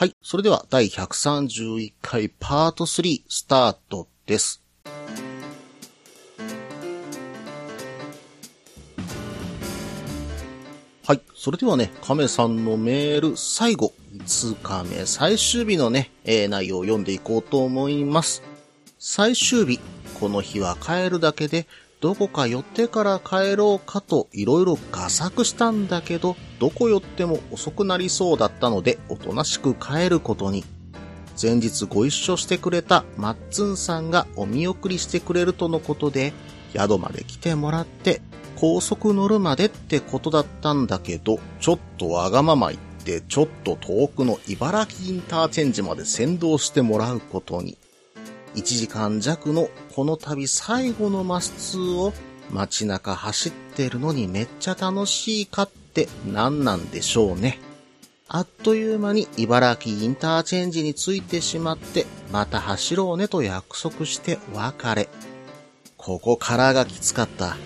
はい。それでは第131回パート3スタートです。はい。それではね、亀さんのメール最後、5日目最終日のね、え内容を読んでいこうと思います。最終日、この日は帰るだけで、どこか寄ってから帰ろうかといろいろ画策したんだけど、どこ寄っても遅くなりそうだったので、おとなしく帰ることに。前日ご一緒してくれたマッツンさんがお見送りしてくれるとのことで、宿まで来てもらって、高速乗るまでってことだったんだけど、ちょっとわがまま言って、ちょっと遠くの茨城インターチェンジまで先導してもらうことに。1時間弱のこの旅最後のマスツーを街中走ってるのにめっちゃ楽しいかって何なんでしょうね。あっという間に茨城インターチェンジに着いてしまって、また走ろうねと約束して別れ。ここからがきつかった。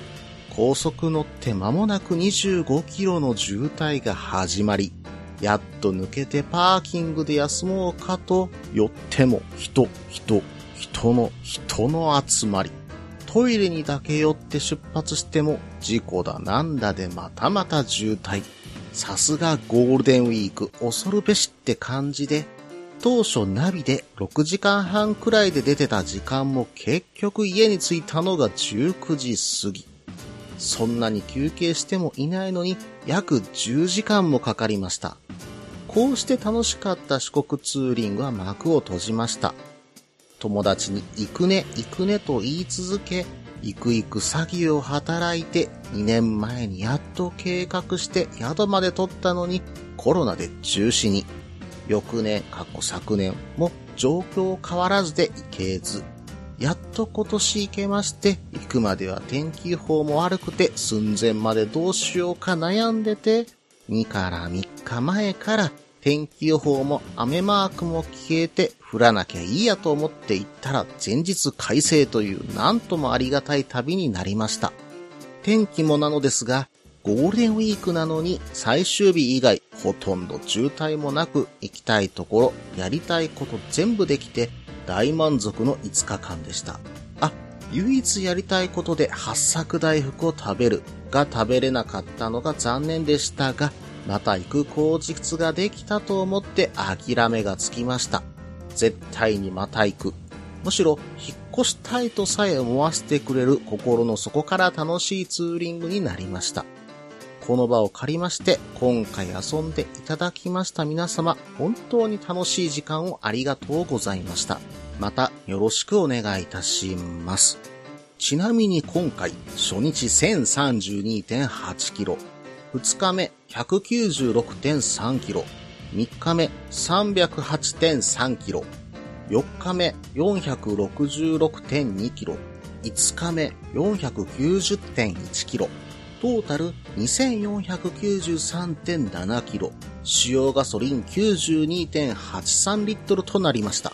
高速乗って間もなく25キロの渋滞が始まり、やっと抜けてパーキングで休もうかと、寄っても人、人、人の、人の集まり。トイレにだけ寄って出発しても、事故だなんだでまたまた渋滞。さすがゴールデンウィーク恐るべしって感じで、当初ナビで6時間半くらいで出てた時間も結局家に着いたのが19時過ぎ。そんなに休憩してもいないのに約10時間もかかりました。こうして楽しかった四国ツーリングは幕を閉じました。友達に行くね行くねと言い続け、行く行く詐欺を働いて2年前にやっと計画して宿まで取ったのにコロナで中止に。翌年、過去昨年も状況変わらずで行けず。やっと今年行けまして、行くまでは天気予報も悪くて寸前までどうしようか悩んでて、2から3日前から天気予報も雨マークも消えて降らなきゃいいやと思って行ったら前日快晴というなんともありがたい旅になりました。天気もなのですが、ゴールデンウィークなのに最終日以外ほとんど渋滞もなく行きたいところ、やりたいこと全部できて大満足の5日間でした。あ、唯一やりたいことで八作大福を食べるが食べれなかったのが残念でしたが、また行く口実ができたと思って諦めがつきました。絶対にまた行く。むしろ、引っ越したいとさえ思わせてくれる心の底から楽しいツーリングになりました。この場を借りまして、今回遊んでいただきました皆様、本当に楽しい時間をありがとうございました。また、よろしくお願いいたします。ちなみに今回、初日1032.8キロ、2日目196.3キロ、3日目308.3キロ、4日目466.2キロ、5日目490.1キロ、トータル2493.7キロ、使用ガソリン92.83リットルとなりました。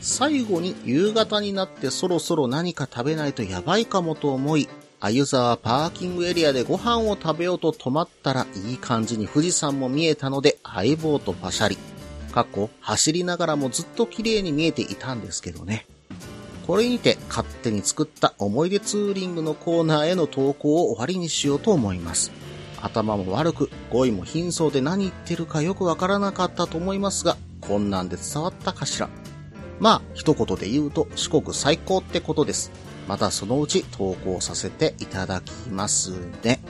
最後に夕方になってそろそろ何か食べないとやばいかもと思い、あゆ沢パーキングエリアでご飯を食べようと止まったらいい感じに富士山も見えたので相棒とパシャリ。過去走りながらもずっと綺麗に見えていたんですけどね。これにて勝手に作った思い出ツーリングのコーナーへの投稿を終わりにしようと思います。頭も悪く、語彙も貧相で何言ってるかよくわからなかったと思いますが、こんなんで伝わったかしら。まあ、一言で言うと四国最高ってことです。またそのうち投稿させていただきますね。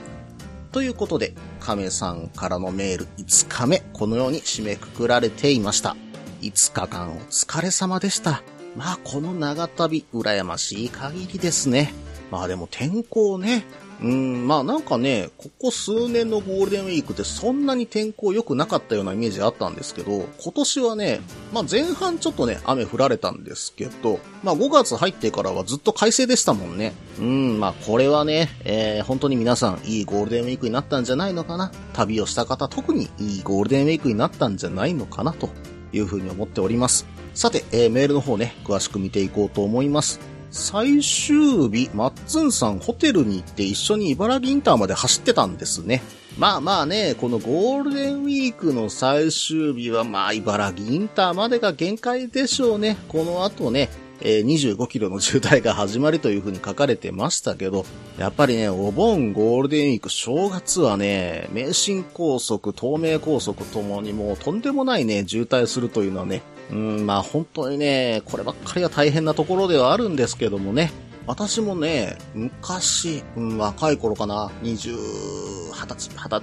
ということで、亀さんからのメール5日目、このように締めくくられていました。5日間お疲れ様でした。まあ、この長旅、羨ましい限りですね。まあでも天候ね。うん、まあなんかね、ここ数年のゴールデンウィークってそんなに天候良くなかったようなイメージあったんですけど、今年はね、まあ前半ちょっとね、雨降られたんですけど、まあ5月入ってからはずっと快晴でしたもんね。うん、まあこれはね、えー、本当に皆さんいいゴールデンウィークになったんじゃないのかな。旅をした方特にいいゴールデンウィークになったんじゃないのかなというふうに思っております。さて、えー、メールの方ね、詳しく見ていこうと思います。最終日、マッツンさんホテルに行って一緒に茨城インターまで走ってたんですね。まあまあね、このゴールデンウィークの最終日はまあ茨城インターまでが限界でしょうね。この後ね、え、25キロの渋滞が始まりという風に書かれてましたけど、やっぱりね、お盆、ゴールデンウィーク、正月はね、名神高速、東名高速ともにもうとんでもないね、渋滞するというのはね、うん、まあ本当にね、こればっかりは大変なところではあるんですけどもね、私もね、昔、うん、若い頃かな、20、20歳、20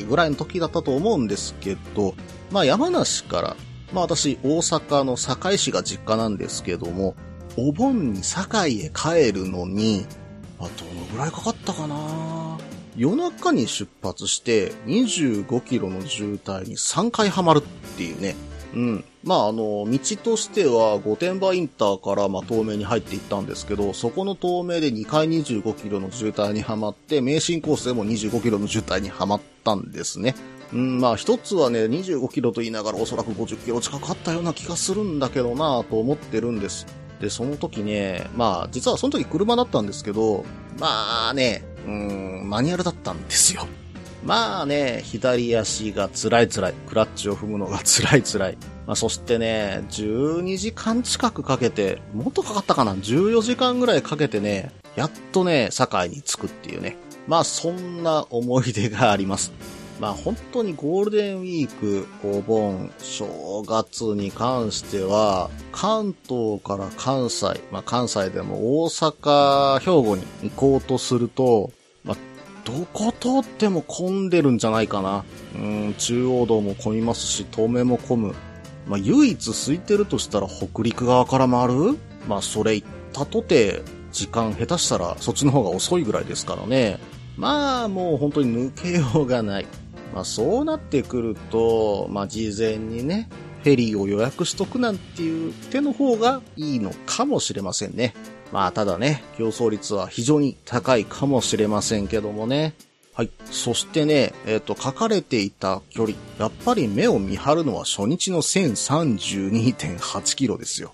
歳ぐらいの時だったと思うんですけど、まあ山梨から、まあ私、大阪の堺市が実家なんですけども、お盆に堺へ帰るのに、あどのぐらいかかったかな？夜中に出発して25キロの渋滞に3回ハマるっていうね、うん。まあ、あの、道としては、御殿場インターから、まあ、東名に入っていったんですけど、そこの東名で2回25キロの渋滞にはまって、名神コースでも25キロの渋滞にはまったんですね。うん、まあ、一つはね、25キロと言いながらおそらく50キロ近くあったような気がするんだけどなと思ってるんです。で、その時ね、まあ、実はその時車だったんですけど、まあね、うん、マニュアルだったんですよ。まあね、左足が辛い辛い。クラッチを踏むのが辛い辛い。まあ、そしてね、12時間近くかけて、もっとかかったかな ?14 時間ぐらいかけてね、やっとね、堺に着くっていうね。まあ、そんな思い出があります。まあ本当にゴールデンウィーク、お盆、正月に関しては、関東から関西、まあ関西でも大阪、兵庫に行こうとすると、どこ通っても混んでるんじゃないかな。うん、中央道も混みますし、東名も混む。まあ、唯一空いてるとしたら北陸側から回る？まあ、それ行ったとて、時間下手したらそっちの方が遅いぐらいですからね。まあ、もう本当に抜けようがない。まあ、そうなってくると、まあ、事前にね、フェリーを予約しとくなんていう手の方がいいのかもしれませんね。まあ、ただね、競争率は非常に高いかもしれませんけどもね。はい。そしてね、えっ、ー、と、書かれていた距離。やっぱり目を見張るのは初日の1032.8キロですよ。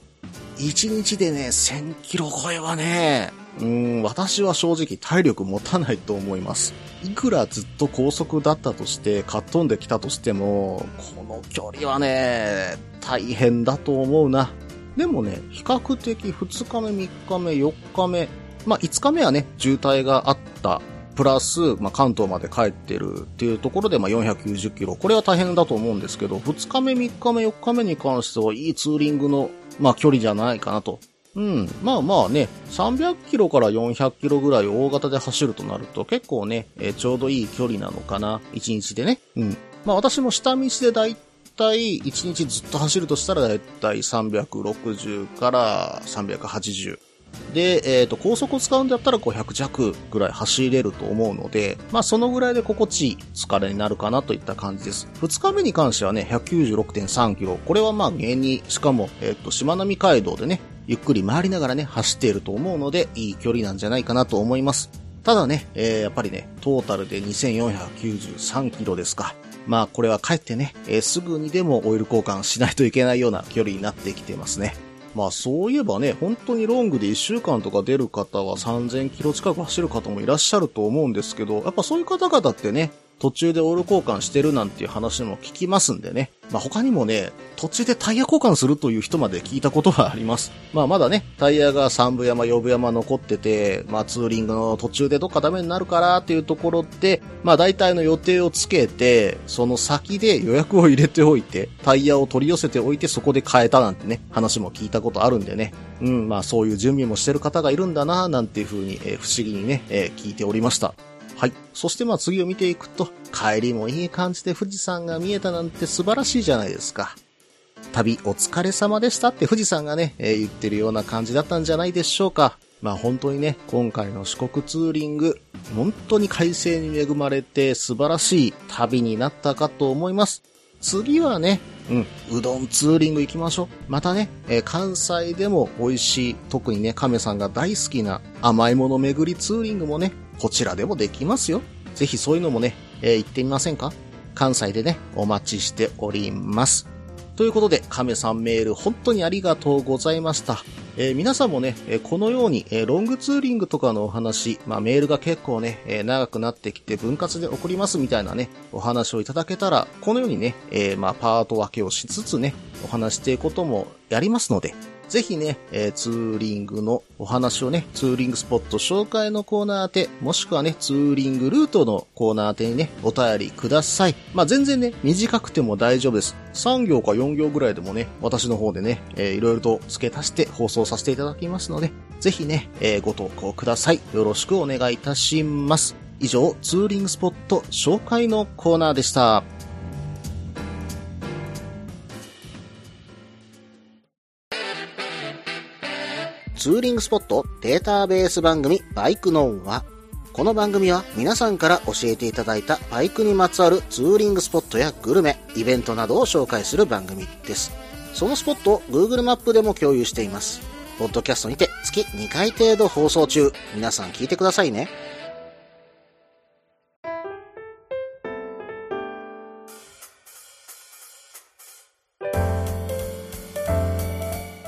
1日でね、1000キロ超えはね、うん、私は正直体力持たないと思います。いくらずっと高速だったとして、かっ飛んできたとしても、この距離はね、大変だと思うな。でもね、比較的2日目、3日目、4日目、まあ5日目はね、渋滞があった。プラス、まあ関東まで帰ってるっていうところで、まあ490キロ。これは大変だと思うんですけど、2日目、3日目、4日目に関してはいいツーリングの、まあ距離じゃないかなと。うん。まあまあね、300キロから400キロぐらい大型で走るとなると結構ね、えー、ちょうどいい距離なのかな。1日でね。うん。まあ私も下道でだい体1日ずっと走るとしたらだいたい360から380。で、えっ、ー、と、高速を使うんだったら500弱ぐらい走れると思うので、まあそのぐらいで心地いい疲れになるかなといった感じです。2日目に関してはね、196.3キロ。これはまあ芸に、しかも、えっ、と、しまなみ海道でね、ゆっくり回りながらね、走っていると思うので、いい距離なんじゃないかなと思います。ただね、えー、やっぱりね、トータルで2493キロですか。まあこれは帰ってね、えー、すぐにでもオイル交換しないといけないような距離になってきてますね。まあそういえばね、本当にロングで1週間とか出る方は3000キロ近く走る方もいらっしゃると思うんですけど、やっぱそういう方々ってね、途中でオイル交換してるなんていう話も聞きますんでね。まあ、他にもね、途中でタイヤ交換するという人まで聞いたことはあります。まあ、まだね、タイヤが3部山、4部山残ってて、まあ、ツーリングの途中でどっかダメになるからっていうところで、まあ、大体の予定をつけて、その先で予約を入れておいて、タイヤを取り寄せておいてそこで変えたなんてね、話も聞いたことあるんでね。うん、まあ、そういう準備もしてる方がいるんだな、なんていう風に、えー、不思議にね、えー、聞いておりました。はい。そしてまあ次を見ていくと、帰りもいい感じで富士山が見えたなんて素晴らしいじゃないですか。旅お疲れ様でしたって富士山がね、えー、言ってるような感じだったんじゃないでしょうか。まあ本当にね、今回の四国ツーリング、本当に快晴に恵まれて素晴らしい旅になったかと思います。次はね、うん、うどんツーリング行きましょう。またね、えー、関西でも美味しい、特にね、亀さんが大好きな甘いもの巡りツーリングもね、こちらでもできますよ。ぜひそういうのもね、えー、行ってみませんか？関西でね、お待ちしております。ということで、亀さんメール本当にありがとうございました。えー、皆さんもね、このように、えロングツーリングとかのお話、まあ、メールが結構ね、え長くなってきて分割で送りますみたいなね、お話をいただけたら、このようにね、えまあ、パート分けをしつつね、お話していくこともやりますので、ぜひね、えー、ツーリングのお話をね、ツーリングスポット紹介のコーナー宛て、もしくはね、ツーリングルートのコーナー宛てにね、お便りください。まあ、全然ね、短くても大丈夫です。3行か4行ぐらいでもね、私の方でね、えー、いろいろと付け足して放送させていただきますので、ぜひね、えー、ご投稿ください。よろしくお願いいたします。以上、ツーリングスポット紹介のコーナーでした。ツーリングスポットデータベース番組バイクノンは、この番組は皆さんから教えていただいたバイクにまつわるツーリングスポットやグルメ、イベントなどを紹介する番組です。そのスポットを Google マップでも共有しています。ポッドキャストにて月2回程度放送中。皆さん聞いてくださいね。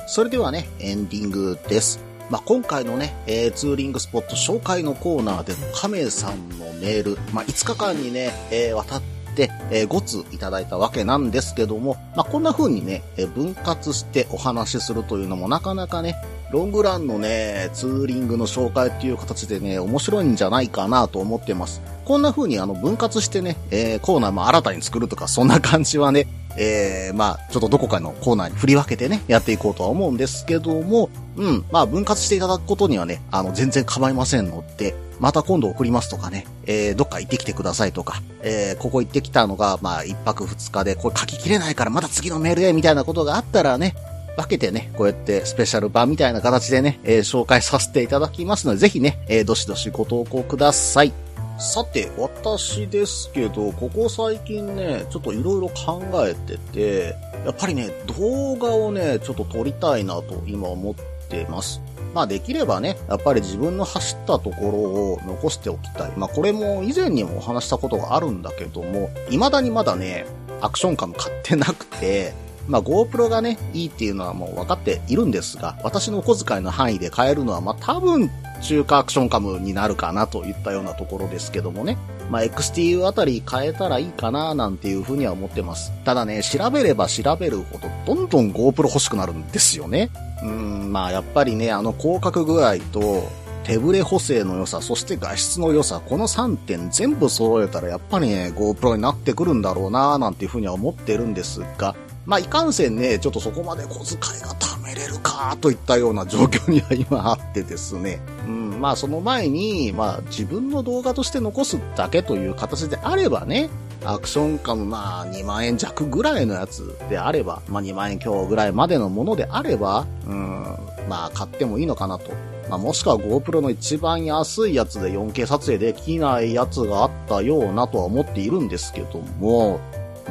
それではね、エンディングです。まあ、今回のね、えー、ツーリングスポット紹介のコーナーでの亀さんのメール、まあ、5日間にね、えー、渡って、えー、5ついただいたわけなんですけども、まあ、こんな風にね、え分割してお話しするというのもなかなかね、ロングランのね、ツーリングの紹介っていう形でね、面白いんじゃないかなと思ってます。こんな風にあの分割してね、えー、コーナーも新たに作るとか、そんな感じはね、えー、まあ、ちょっとどこかのコーナーに振り分けてね、やっていこうとは思うんですけども、うん、まあ、分割していただくことにはね、あの、全然構いませんので、また今度送りますとかね、えー、どっか行ってきてくださいとか、えー、ここ行ってきたのが、まあ、一泊二日で、これ書ききれないからまた次のメールで、みたいなことがあったらね、分けてね、こうやってスペシャル版みたいな形でね、えー、紹介させていただきますので、ぜひね、えー、どしどしご投稿ください。さて、私ですけど、ここ最近ね、ちょっといろいろ考えてて、やっぱりね、動画をね、ちょっと撮りたいなと今思ってます。まあできればね、やっぱり自分の走ったところを残しておきたい。まあこれも以前にもお話したことがあるんだけども、未だにまだね、アクションカム買ってなくて、まあ GoPro がね、いいっていうのはもう分かっているんですが、私のお小遣いの範囲で買えるのはまあ多分中華アクションカムになるかなといったようなところですけどもね。まあ、XTU あたり変えたらいいかななんていうふうには思ってます。ただね、調べれば調べるほど、どんどん GoPro 欲しくなるんですよね。うん、まあ、やっぱりね、あの広角具合と、手ブレ補正の良さ、そして画質の良さ、この3点全部揃えたらやっぱりね、GoPro になってくるんだろうななんていうふうには思ってるんですが、まあ、いかんせんね、ちょっとそこまで小遣いが貯れるか、といったような状況には今あってですね。うん、まあ、その前に、まあ、自分の動画として残すだけという形であればね、アクションカム、まあ、2万円弱ぐらいのやつであれば、まあ、2万円強ぐらいまでのものであれば、うん、まあ、買ってもいいのかなと。まあ、もしくは GoPro の一番安いやつで 4K 撮影できないやつがあったようなとは思っているんですけども、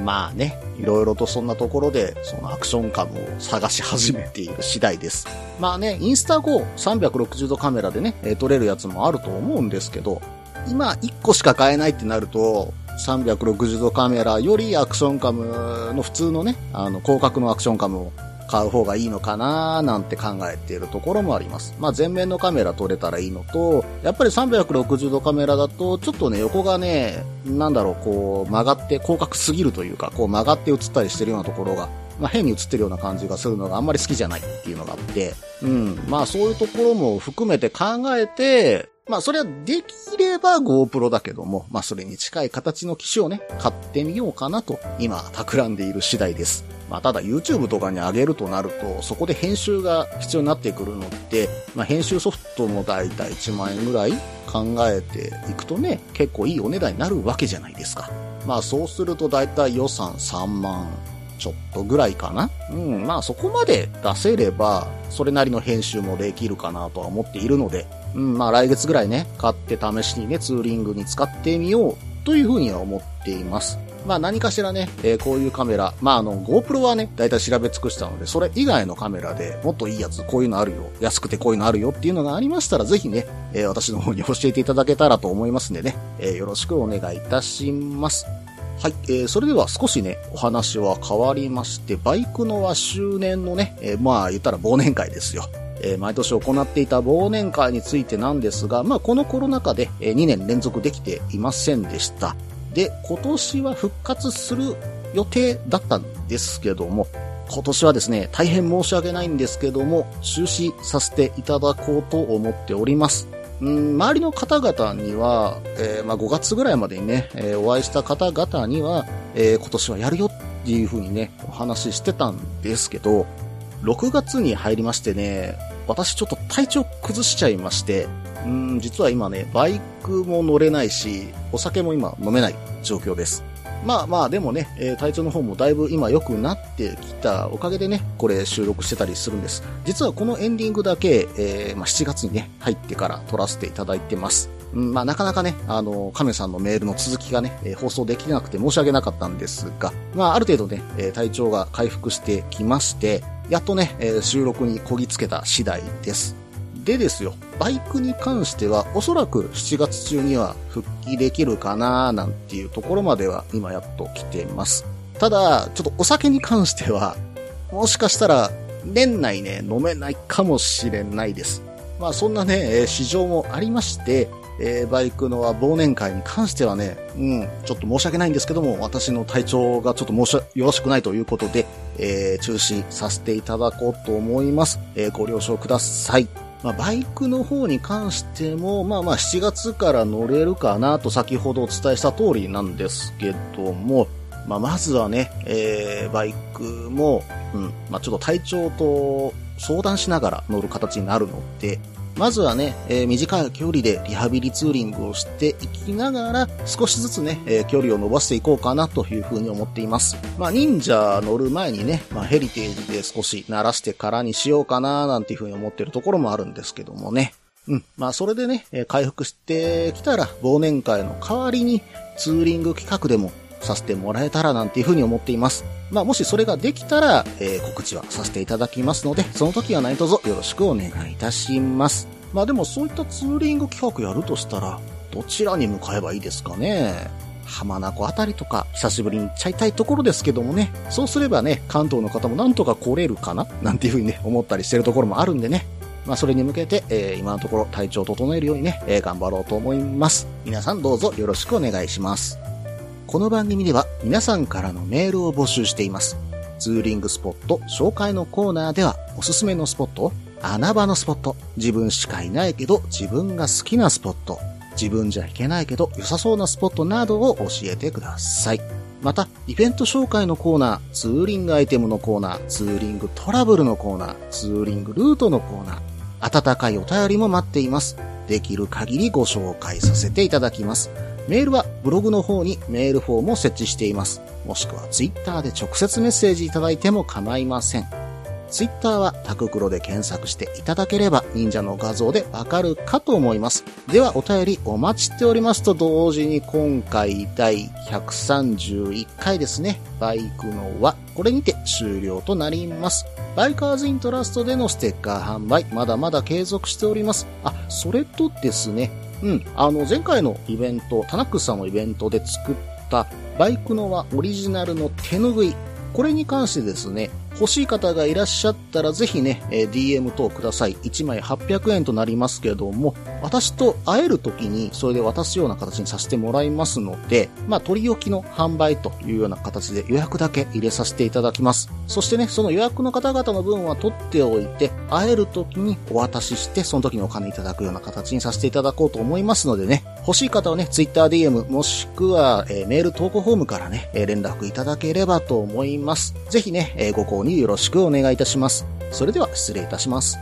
まあね、いろいろとそんなところで、そのアクションカムを探し始めている次第です。まあね、インスタ後360度カメラでね、撮れるやつもあると思うんですけど、今1個しか買えないってなると、360度カメラよりアクションカムの普通のね、あの、広角のアクションカムを買う方がいいのかなーなんて考えているところもあります。まあ前面のカメラ撮れたらいいのと、やっぱり360度カメラだと、ちょっとね、横がね、なんだろう、こう曲がって広角すぎるというか、こう曲がって映ったりしてるようなところが、まあ変に映ってるような感じがするのがあんまり好きじゃないっていうのがあって、うん、まあそういうところも含めて考えて、まあそれはできれば GoPro だけども、まあそれに近い形の機種をね、買ってみようかなと今企んでいる次第です。まあ、ただ YouTube とかに上げるとなると、そこで編集が必要になってくるのって、まあ、編集ソフトもだいたい1万円ぐらい考えていくとね、結構いいお値段になるわけじゃないですか。まあそうするとだいたい予算3万ちょっとぐらいかな。うん、まあそこまで出せれば、それなりの編集もできるかなとは思っているので、うん、まあ来月ぐらいね、買って試しにね、ツーリングに使ってみようというふうには思っています。まあ何かしらね、えー、こういうカメラ、まああの GoPro はね、だいたい調べ尽くしたので、それ以外のカメラでもっといいやつ、こういうのあるよ、安くてこういうのあるよっていうのがありましたら、ぜひね、えー、私の方に教えていただけたらと思いますんでね、えー、よろしくお願いいたします。はい、えー、それでは少しね、お話は変わりまして、バイクのは周年のね、えー、まあ言ったら忘年会ですよ。えー、毎年行っていた忘年会についてなんですが、まあ、このコロナ禍でえ2年連続できていませんでした。で、今年は復活する予定だったんですけども、今年はですね、大変申し訳ないんですけども、中止させていただこうと思っております。うん周りの方々には、えー、まあ、5月ぐらいまでにね、えー、お会いした方々には、えー、今年はやるよっていう風にね、お話ししてたんですけど、6月に入りましてね、私ちょっと体調崩しちゃいまして、うん、実は今ね、バイクも乗れないし、お酒も今飲めない状況です。まあまあ、でもね、えー、体調の方もだいぶ今良くなってきたおかげでね、これ収録してたりするんです。実はこのエンディングだけ、えー、まあ、7月にね、入ってから撮らせていただいてます。うん、まあなかなかね、あの、亀さんのメールの続きがね、えー、放送できなくて申し訳なかったんですが、まあある程度ね、え体調が回復してきまして、やっとね、え収録にこぎつけた次第です。でですよ、バイクに関してはおそらく7月中には復帰できるかななんていうところまでは今やっと来てます。ただ、ちょっとお酒に関しては、もしかしたら年内ね、飲めないかもしれないです。まあそんなねえ、市場もありまして、えー、バイクの忘年会に関してはね、うん、ちょっと申し訳ないんですけども、私の体調がちょっと申し、よろしくないということで、えー、中止させていただこうと思います。えー、ご了承ください。まあ、バイクの方に関しても、まあまあ7月から乗れるかなと先ほどお伝えした通りなんですけども、まあ、まずはね、えー、バイクも、うん、まあ、ちょっと体調と相談しながら乗る形になるので、まずはね、えー、短い距離でリハビリツーリングをしていきながら、少しずつね、えー、距離を伸ばしていこうかなというふうに思っています。まあ、忍者乗る前にね、まあ、ヘリテージで少し慣らしてからにしようかななんていうふうに思ってるところもあるんですけどもね。うん。まあ、それでね、え回復してきたら、忘年会の代わりに、ツーリング企画でもさせてもらえたらなんていうふうに思っています。まあ、もしそれができたら、えー、告知はさせていただきますので、その時は何卒よろしくお願いいたします。まあでもそういったツーリング企画やるとしたら、どちらに向かえばいいですかね。浜名湖あたりとか久しぶりに行っちゃいたいところですけどもね、そうすればね、関東の方もなんとか来れるかななんていうふうにね、思ったりしてるところもあるんでね。まあそれに向けて、えー、今のところ体調を整えるようにね、えー、頑張ろうと思います。皆さんどうぞよろしくお願いします。この番組では皆さんからのメールを募集しています。ツーリングスポット紹介のコーナーではおすすめのスポットを穴場のスポット、自分しかいないけど自分が好きなスポット、自分じゃ行けないけど良さそうなスポットなどを教えてください。また、イベント紹介のコーナー、ツーリングアイテムのコーナー、ツーリングトラブルのコーナー、ツーリングルートのコーナー、温かいお便りも待っています。できる限りご紹介させていただきます。メールはブログの方にメールフォームを設置しています。もしくはツイッターで直接メッセージいただいても構いません。ツイッターはタククロで検索していただければ忍者の画像でわかるかと思います。ではお便りお待ちしておりますと同時に今回第131回ですね、バイクの輪、これにて終了となります。バイカーズイントラストでのステッカー販売、まだまだ継続しております。あ、それとですね、うん、あの前回のイベント、タナックスさんのイベントで作ったバイクの輪オリジナルの手ぬぐい、これに関してですね、欲しい方がいらっしゃったらぜひね、え DM 等ください。1枚800円となりますけども、私と会える時にそれで渡すような形にさせてもらいますので、まあ、取り置きの販売というような形で予約だけ入れさせていただきます。そしてね、その予約の方々の分は取っておいて、会える時にお渡しして、その時にお金いただくような形にさせていただこうと思いますのでね、欲しい方はね、TwitterDM もしくは、えー、メール投稿フォームからね、え、連絡いただければと思います。ぜひね、えー、ご購によろしくお願いいたします。それでは失礼いたします。